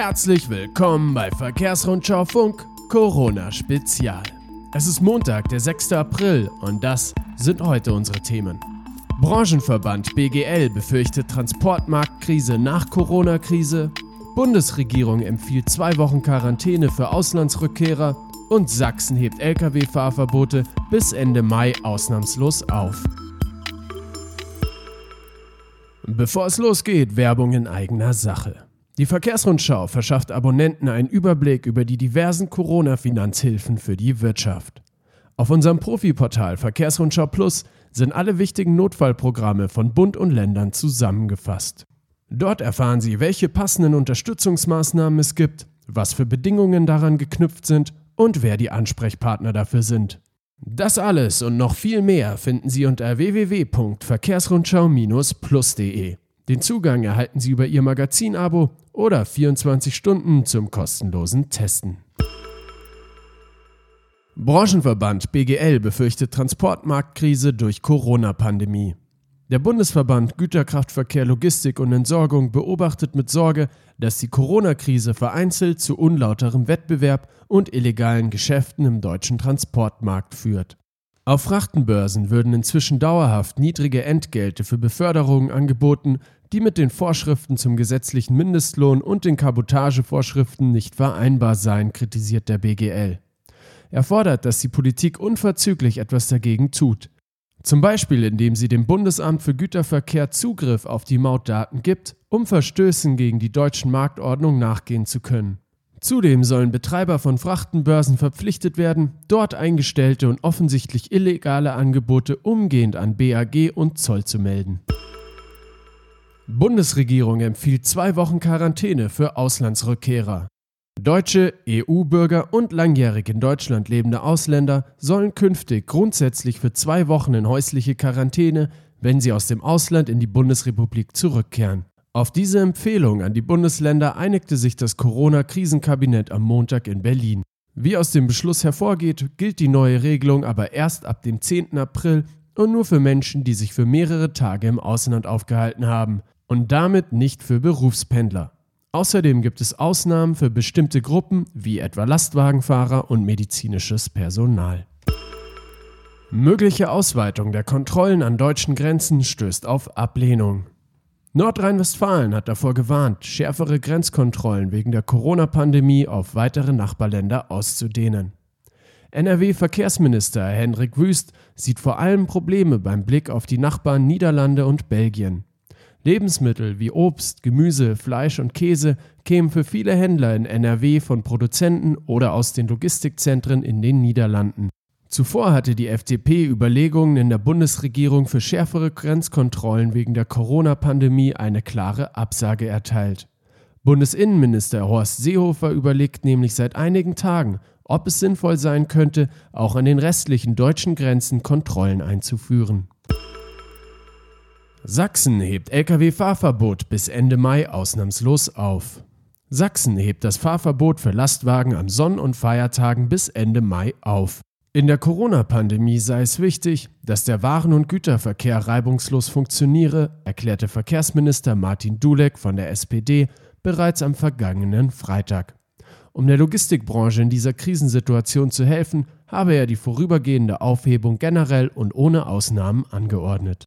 Herzlich willkommen bei Verkehrsrundschau Funk Corona Spezial. Es ist Montag, der 6. April und das sind heute unsere Themen. Branchenverband BGL befürchtet Transportmarktkrise nach Corona-Krise. Bundesregierung empfiehlt zwei Wochen Quarantäne für Auslandsrückkehrer und Sachsen hebt Lkw-Fahrverbote bis Ende Mai ausnahmslos auf. Bevor es losgeht, Werbung in eigener Sache. Die Verkehrsrundschau verschafft Abonnenten einen Überblick über die diversen Corona-Finanzhilfen für die Wirtschaft. Auf unserem Profiportal Verkehrsrundschau Plus sind alle wichtigen Notfallprogramme von Bund und Ländern zusammengefasst. Dort erfahren Sie, welche passenden Unterstützungsmaßnahmen es gibt, was für Bedingungen daran geknüpft sind und wer die Ansprechpartner dafür sind. Das alles und noch viel mehr finden Sie unter www.verkehrsrundschau-plus.de. Den Zugang erhalten Sie über Ihr Magazin-Abo oder 24 Stunden zum kostenlosen Testen. Branchenverband BGL befürchtet Transportmarktkrise durch Corona-Pandemie. Der Bundesverband Güterkraftverkehr, Logistik und Entsorgung beobachtet mit Sorge, dass die Corona-Krise vereinzelt zu unlauterem Wettbewerb und illegalen Geschäften im deutschen Transportmarkt führt. Auf Frachtenbörsen würden inzwischen dauerhaft niedrige Entgelte für Beförderungen angeboten, die mit den Vorschriften zum gesetzlichen Mindestlohn und den Kabotagevorschriften nicht vereinbar seien, kritisiert der BGL. Er fordert, dass die Politik unverzüglich etwas dagegen tut. Zum Beispiel, indem sie dem Bundesamt für Güterverkehr Zugriff auf die Mautdaten gibt, um Verstößen gegen die deutschen Marktordnung nachgehen zu können. Zudem sollen Betreiber von Frachtenbörsen verpflichtet werden, dort eingestellte und offensichtlich illegale Angebote umgehend an BAG und Zoll zu melden. Bundesregierung empfiehlt zwei Wochen Quarantäne für Auslandsrückkehrer. Deutsche, EU-Bürger und langjährig in Deutschland lebende Ausländer sollen künftig grundsätzlich für zwei Wochen in häusliche Quarantäne, wenn sie aus dem Ausland in die Bundesrepublik zurückkehren. Auf diese Empfehlung an die Bundesländer einigte sich das Corona-Krisenkabinett am Montag in Berlin. Wie aus dem Beschluss hervorgeht, gilt die neue Regelung aber erst ab dem 10. April und nur für Menschen, die sich für mehrere Tage im Ausland aufgehalten haben und damit nicht für Berufspendler. Außerdem gibt es Ausnahmen für bestimmte Gruppen wie etwa Lastwagenfahrer und medizinisches Personal. Mögliche Ausweitung der Kontrollen an deutschen Grenzen stößt auf Ablehnung. Nordrhein-Westfalen hat davor gewarnt, schärfere Grenzkontrollen wegen der Corona-Pandemie auf weitere Nachbarländer auszudehnen. NRW-Verkehrsminister Hendrik Wüst sieht vor allem Probleme beim Blick auf die Nachbarn Niederlande und Belgien. Lebensmittel wie Obst, Gemüse, Fleisch und Käse kämen für viele Händler in NRW von Produzenten oder aus den Logistikzentren in den Niederlanden. Zuvor hatte die FDP Überlegungen in der Bundesregierung für schärfere Grenzkontrollen wegen der Corona-Pandemie eine klare Absage erteilt. Bundesinnenminister Horst Seehofer überlegt nämlich seit einigen Tagen, ob es sinnvoll sein könnte, auch an den restlichen deutschen Grenzen Kontrollen einzuführen. Sachsen hebt Lkw-Fahrverbot bis Ende Mai ausnahmslos auf. Sachsen hebt das Fahrverbot für Lastwagen am Sonn- und Feiertagen bis Ende Mai auf. In der Corona-Pandemie sei es wichtig, dass der Waren- und Güterverkehr reibungslos funktioniere, erklärte Verkehrsminister Martin Dulek von der SPD bereits am vergangenen Freitag. Um der Logistikbranche in dieser Krisensituation zu helfen, habe er die vorübergehende Aufhebung generell und ohne Ausnahmen angeordnet.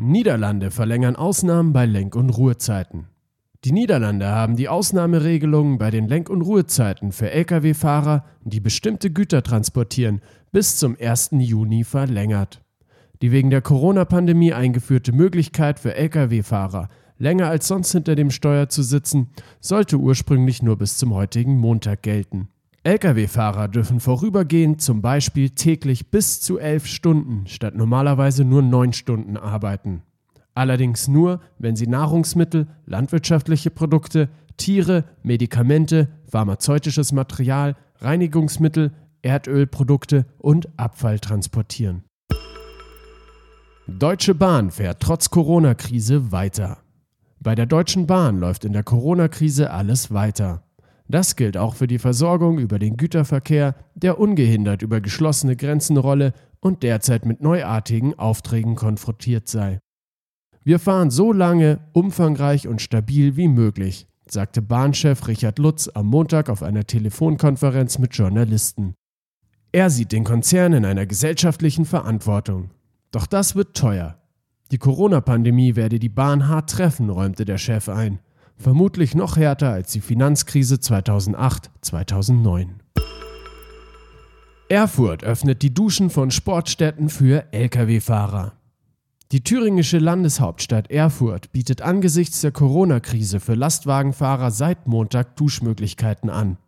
Niederlande verlängern Ausnahmen bei Lenk- und Ruhezeiten. Die Niederlande haben die Ausnahmeregelungen bei den Lenk- und Ruhezeiten für Lkw-Fahrer, die bestimmte Güter transportieren, bis zum 1. Juni verlängert. Die wegen der Corona-Pandemie eingeführte Möglichkeit für Lkw-Fahrer, länger als sonst hinter dem Steuer zu sitzen, sollte ursprünglich nur bis zum heutigen Montag gelten. Lkw-Fahrer dürfen vorübergehend zum Beispiel täglich bis zu elf Stunden statt normalerweise nur neun Stunden arbeiten allerdings nur, wenn sie Nahrungsmittel, landwirtschaftliche Produkte, Tiere, Medikamente, pharmazeutisches Material, Reinigungsmittel, Erdölprodukte und Abfall transportieren. Deutsche Bahn fährt trotz Corona-Krise weiter. Bei der Deutschen Bahn läuft in der Corona-Krise alles weiter. Das gilt auch für die Versorgung über den Güterverkehr, der ungehindert über geschlossene Grenzen rolle und derzeit mit neuartigen Aufträgen konfrontiert sei. Wir fahren so lange, umfangreich und stabil wie möglich, sagte Bahnchef Richard Lutz am Montag auf einer Telefonkonferenz mit Journalisten. Er sieht den Konzern in einer gesellschaftlichen Verantwortung. Doch das wird teuer. Die Corona-Pandemie werde die Bahn hart treffen, räumte der Chef ein. Vermutlich noch härter als die Finanzkrise 2008-2009. Erfurt öffnet die Duschen von Sportstätten für Lkw-Fahrer. Die thüringische Landeshauptstadt Erfurt bietet angesichts der Corona-Krise für Lastwagenfahrer seit Montag Duschmöglichkeiten an.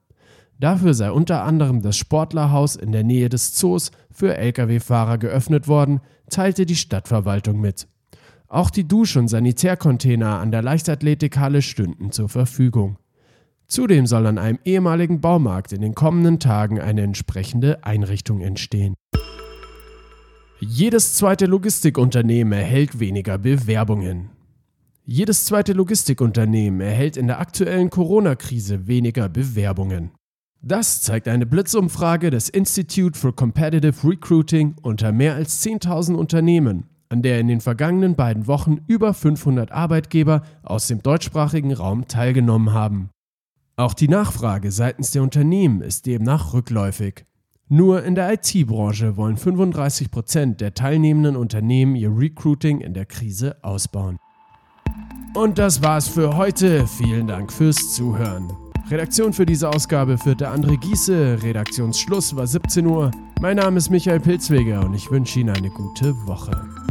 Dafür sei unter anderem das Sportlerhaus in der Nähe des Zoos für Lkw-Fahrer geöffnet worden, teilte die Stadtverwaltung mit. Auch die Dusch- und Sanitärcontainer an der Leichtathletikhalle stünden zur Verfügung. Zudem soll an einem ehemaligen Baumarkt in den kommenden Tagen eine entsprechende Einrichtung entstehen. Jedes zweite Logistikunternehmen erhält weniger Bewerbungen. Jedes zweite Logistikunternehmen erhält in der aktuellen Corona-Krise weniger Bewerbungen. Das zeigt eine Blitzumfrage des Institute for Competitive Recruiting unter mehr als 10.000 Unternehmen, an der in den vergangenen beiden Wochen über 500 Arbeitgeber aus dem deutschsprachigen Raum teilgenommen haben. Auch die Nachfrage seitens der Unternehmen ist demnach rückläufig. Nur in der IT-Branche wollen 35 Prozent der teilnehmenden Unternehmen ihr Recruiting in der Krise ausbauen. Und das war's für heute. Vielen Dank fürs Zuhören. Redaktion für diese Ausgabe führte André Giese, Redaktionsschluss war 17 Uhr. Mein Name ist Michael Pilzweger und ich wünsche Ihnen eine gute Woche.